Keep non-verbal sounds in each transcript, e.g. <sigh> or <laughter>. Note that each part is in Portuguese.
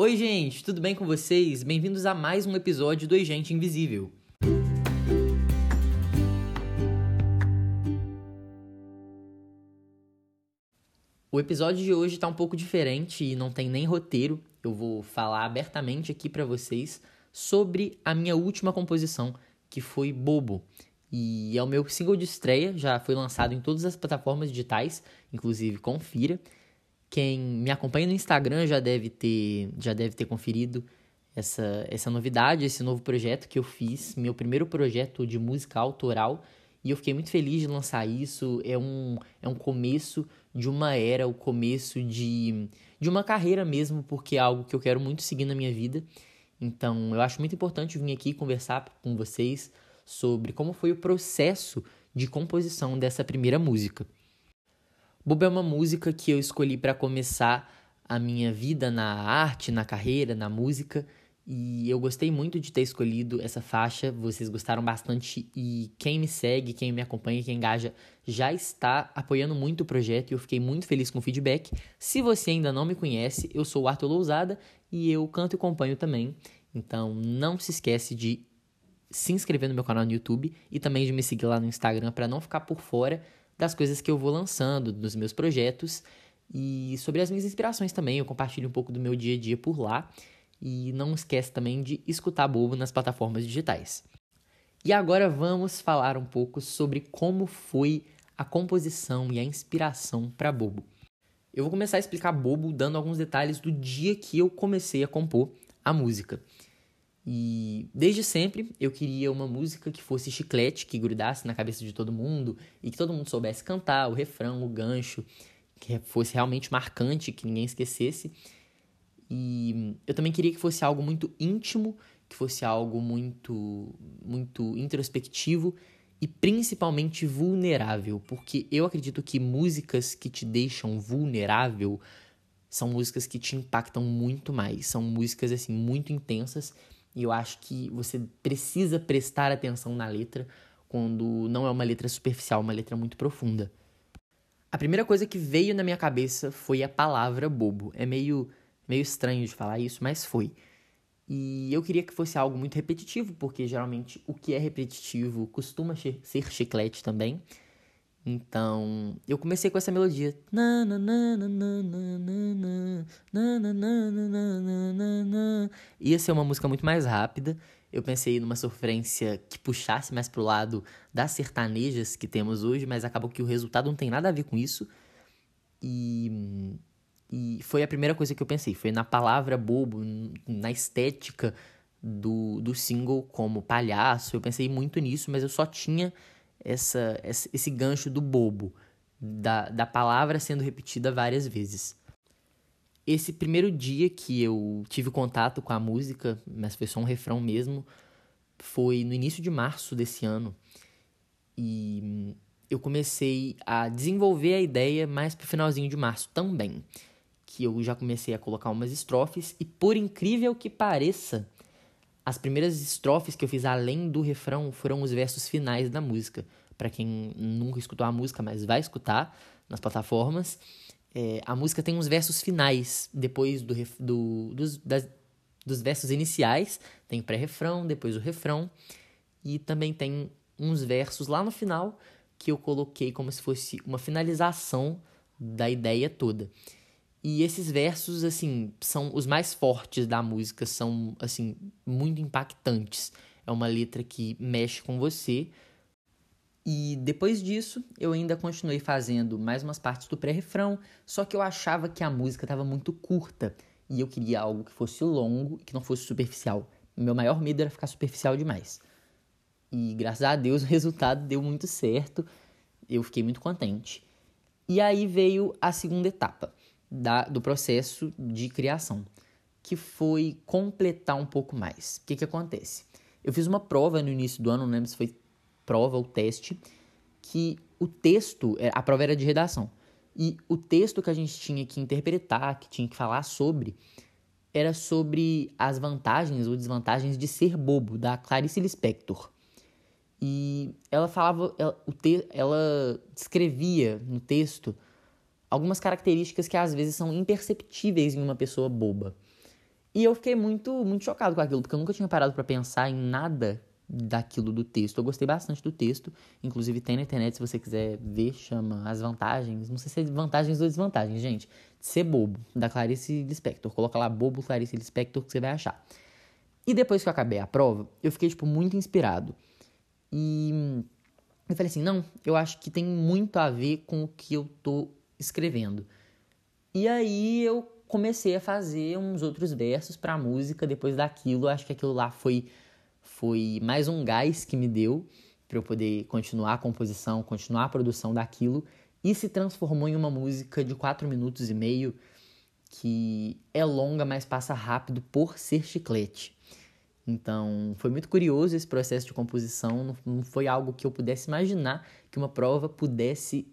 Oi, gente, tudo bem com vocês? Bem-vindos a mais um episódio do Agente Invisível. O episódio de hoje está um pouco diferente e não tem nem roteiro. Eu vou falar abertamente aqui para vocês sobre a minha última composição, que foi Bobo. E é o meu single de estreia, já foi lançado em todas as plataformas digitais, inclusive confira. Quem me acompanha no Instagram já deve ter, já deve ter conferido essa, essa novidade, esse novo projeto que eu fiz, meu primeiro projeto de música autoral. E eu fiquei muito feliz de lançar isso. É um, é um começo de uma era, o começo de, de uma carreira mesmo, porque é algo que eu quero muito seguir na minha vida. Então, eu acho muito importante vir aqui conversar com vocês sobre como foi o processo de composição dessa primeira música. Bobo é uma música que eu escolhi para começar a minha vida na arte, na carreira, na música. E eu gostei muito de ter escolhido essa faixa, vocês gostaram bastante e quem me segue, quem me acompanha, quem engaja, já está apoiando muito o projeto e eu fiquei muito feliz com o feedback. Se você ainda não me conhece, eu sou o Arthur Lousada e eu canto e acompanho também. Então não se esquece de se inscrever no meu canal no YouTube e também de me seguir lá no Instagram para não ficar por fora das coisas que eu vou lançando, dos meus projetos e sobre as minhas inspirações também. Eu compartilho um pouco do meu dia a dia por lá. E não esquece também de escutar Bobo nas plataformas digitais. E agora vamos falar um pouco sobre como foi a composição e a inspiração para Bobo. Eu vou começar a explicar Bobo dando alguns detalhes do dia que eu comecei a compor a música. E desde sempre eu queria uma música que fosse chiclete, que grudasse na cabeça de todo mundo e que todo mundo soubesse cantar, o refrão, o gancho, que fosse realmente marcante, que ninguém esquecesse. E eu também queria que fosse algo muito íntimo, que fosse algo muito muito introspectivo e principalmente vulnerável, porque eu acredito que músicas que te deixam vulnerável são músicas que te impactam muito mais, são músicas assim muito intensas e eu acho que você precisa prestar atenção na letra quando não é uma letra superficial, uma letra muito profunda. A primeira coisa que veio na minha cabeça foi a palavra bobo. É meio, meio estranho de falar isso, mas foi. E eu queria que fosse algo muito repetitivo, porque geralmente o que é repetitivo costuma ser chiclete também. Então, eu comecei com essa melodia. Ia ser uma música muito mais rápida. Eu pensei numa sofrência que puxasse mais pro lado das sertanejas que temos hoje, mas acabou que o resultado não tem nada a ver com isso. E, e foi a primeira coisa que eu pensei. Foi na palavra bobo, na estética do, do single como palhaço. Eu pensei muito nisso, mas eu só tinha essa, esse gancho do bobo, da, da palavra sendo repetida várias vezes. Esse primeiro dia que eu tive contato com a música, mas foi só um refrão mesmo, foi no início de março desse ano. E eu comecei a desenvolver a ideia mais pro finalzinho de março também. Que eu já comecei a colocar umas estrofes, e por incrível que pareça, as primeiras estrofes que eu fiz além do refrão foram os versos finais da música. Para quem nunca escutou a música, mas vai escutar nas plataformas, é, a música tem uns versos finais depois do, do dos, das, dos versos iniciais. Tem o pré-refrão, depois o refrão. E também tem uns versos lá no final que eu coloquei como se fosse uma finalização da ideia toda. E esses versos, assim, são os mais fortes da música, são, assim, muito impactantes. É uma letra que mexe com você. E depois disso, eu ainda continuei fazendo mais umas partes do pré-refrão, só que eu achava que a música estava muito curta e eu queria algo que fosse longo e que não fosse superficial. Meu maior medo era ficar superficial demais. E graças a Deus <laughs> o resultado deu muito certo. Eu fiquei muito contente. E aí veio a segunda etapa da, do processo de criação, que foi completar um pouco mais. O que, que acontece? Eu fiz uma prova no início do ano, não lembro se foi prova ou teste, que o texto, é, a prova era de redação, e o texto que a gente tinha que interpretar, que tinha que falar sobre, era sobre as vantagens ou desvantagens de ser bobo, da Clarice Lispector. E ela falava, ela, o te, ela descrevia no texto algumas características que às vezes são imperceptíveis em uma pessoa boba. E eu fiquei muito, muito chocado com aquilo, porque eu nunca tinha parado para pensar em nada daquilo do texto. Eu gostei bastante do texto, inclusive tem na internet, se você quiser ver, chama As Vantagens, não sei se é vantagens ou desvantagens, gente, de ser bobo, da Clarice Lispector. Coloca lá bobo Clarice Lispector que você vai achar. E depois que eu acabei a prova, eu fiquei, tipo, muito inspirado. E eu falei assim, não, eu acho que tem muito a ver com o que eu tô escrevendo. E aí eu comecei a fazer uns outros versos para a música depois daquilo. Acho que aquilo lá foi foi mais um gás que me deu para eu poder continuar a composição, continuar a produção daquilo e se transformou em uma música de quatro minutos e meio que é longa, mas passa rápido por ser chiclete. Então, foi muito curioso esse processo de composição, não foi algo que eu pudesse imaginar que uma prova pudesse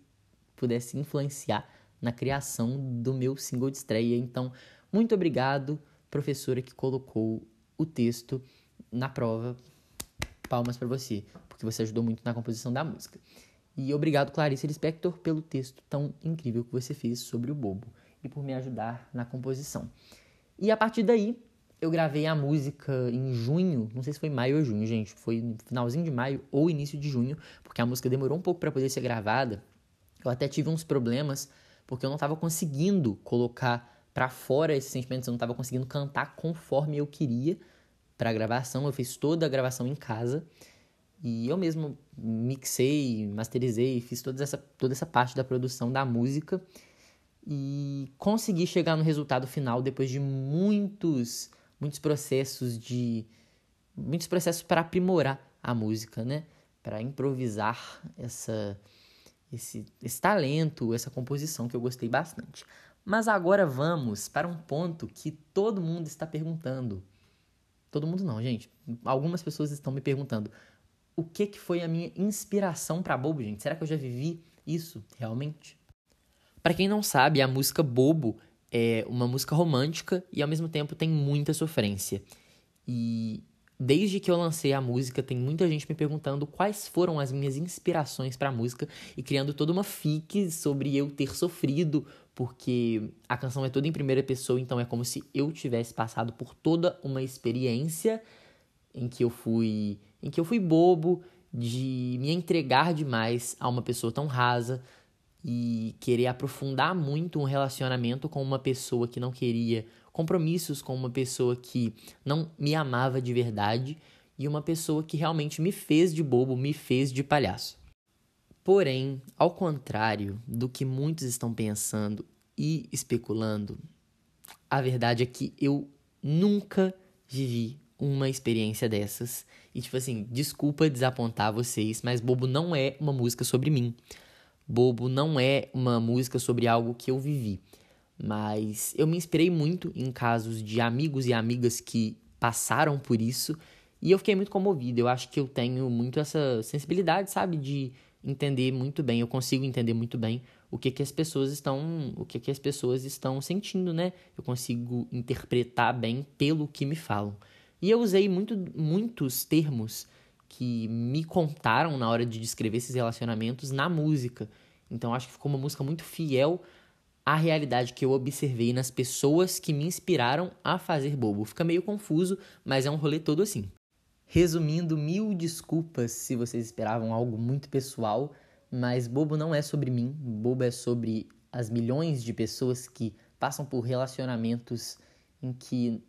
pudesse influenciar na criação do meu single de estreia. Então, muito obrigado, professora que colocou o texto na prova. Palmas para você, porque você ajudou muito na composição da música. E obrigado, Clarice Lispector, pelo texto tão incrível que você fez sobre o Bobo e por me ajudar na composição. E a partir daí, eu gravei a música em junho, não sei se foi maio ou junho, gente, foi finalzinho de maio ou início de junho, porque a música demorou um pouco para poder ser gravada. Eu até tive uns problemas porque eu não estava conseguindo colocar para fora esses sentimentos, eu não estava conseguindo cantar conforme eu queria para a gravação. Eu fiz toda a gravação em casa e eu mesmo mixei, masterizei, fiz toda essa, toda essa parte da produção da música e consegui chegar no resultado final depois de muitos muitos processos de muitos processos para aprimorar a música, né? Para improvisar essa esse, esse talento, essa composição que eu gostei bastante. Mas agora vamos para um ponto que todo mundo está perguntando. Todo mundo não, gente. Algumas pessoas estão me perguntando o que, que foi a minha inspiração para Bobo, gente. Será que eu já vivi isso realmente? Para quem não sabe, a música Bobo é uma música romântica e ao mesmo tempo tem muita sofrência. E Desde que eu lancei a música, tem muita gente me perguntando quais foram as minhas inspirações para a música e criando toda uma fic sobre eu ter sofrido, porque a canção é toda em primeira pessoa, então é como se eu tivesse passado por toda uma experiência em que eu fui, em que eu fui bobo de me entregar demais a uma pessoa tão rasa e querer aprofundar muito um relacionamento com uma pessoa que não queria compromissos com uma pessoa que não me amava de verdade e uma pessoa que realmente me fez de bobo, me fez de palhaço. Porém, ao contrário do que muitos estão pensando e especulando, a verdade é que eu nunca vivi uma experiência dessas. E, tipo assim, desculpa desapontar vocês, mas Bobo não é uma música sobre mim. Bobo não é uma música sobre algo que eu vivi. Mas eu me inspirei muito em casos de amigos e amigas que passaram por isso e eu fiquei muito comovido. Eu acho que eu tenho muito essa sensibilidade, sabe, de entender muito bem, eu consigo entender muito bem o que que as pessoas estão, o que que as pessoas estão sentindo, né? Eu consigo interpretar bem pelo que me falam. E eu usei muito, muitos termos que me contaram na hora de descrever esses relacionamentos na música. Então acho que ficou uma música muito fiel a realidade que eu observei nas pessoas que me inspiraram a fazer bobo. Fica meio confuso, mas é um rolê todo assim. Resumindo, mil desculpas se vocês esperavam algo muito pessoal, mas bobo não é sobre mim, bobo é sobre as milhões de pessoas que passam por relacionamentos em que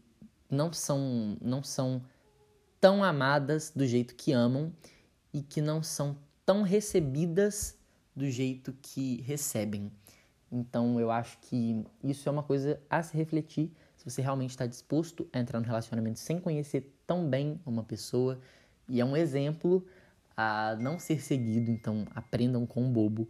não são não são tão amadas do jeito que amam e que não são tão recebidas do jeito que recebem. Então eu acho que isso é uma coisa a se refletir se você realmente está disposto a entrar no relacionamento sem conhecer tão bem uma pessoa. E é um exemplo a não ser seguido, então aprendam com o bobo,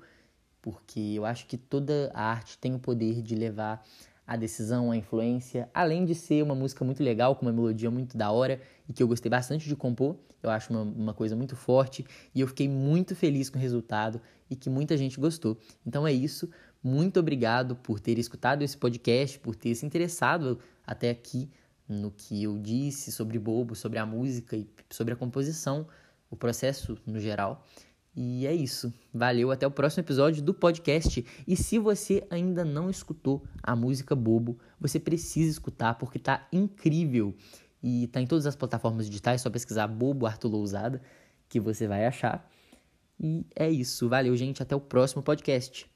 porque eu acho que toda a arte tem o poder de levar a decisão, a influência, além de ser uma música muito legal, com uma melodia muito da hora e que eu gostei bastante de compor, eu acho uma, uma coisa muito forte e eu fiquei muito feliz com o resultado e que muita gente gostou. Então é isso. Muito obrigado por ter escutado esse podcast, por ter se interessado até aqui no que eu disse sobre Bobo, sobre a música e sobre a composição, o processo no geral. E é isso. Valeu, até o próximo episódio do podcast. E se você ainda não escutou a música Bobo, você precisa escutar porque tá incrível. E tá em todas as plataformas digitais, só pesquisar Bobo Arthur Lousada que você vai achar. E é isso. Valeu, gente. Até o próximo podcast.